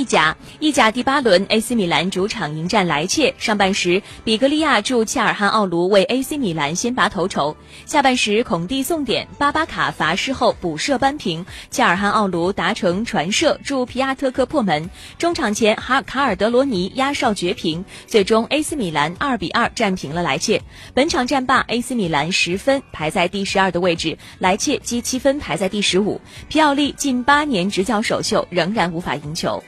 意甲，意甲第八轮，AC 米兰主场迎战莱切。上半时，比格利亚助切尔汉奥卢为 AC 米兰先拔头筹。下半时，孔蒂送点，巴巴卡罚失后补射扳平。切尔汉奥卢达成传射助皮亚特克破门。中场前，哈卡尔德罗尼压哨绝平。最终，AC 米兰二比二战平了莱切。本场战罢，AC 米兰十分排在第十二的位置，莱切积七分排在第十五。皮奥利近八年执教首秀仍然无法赢球。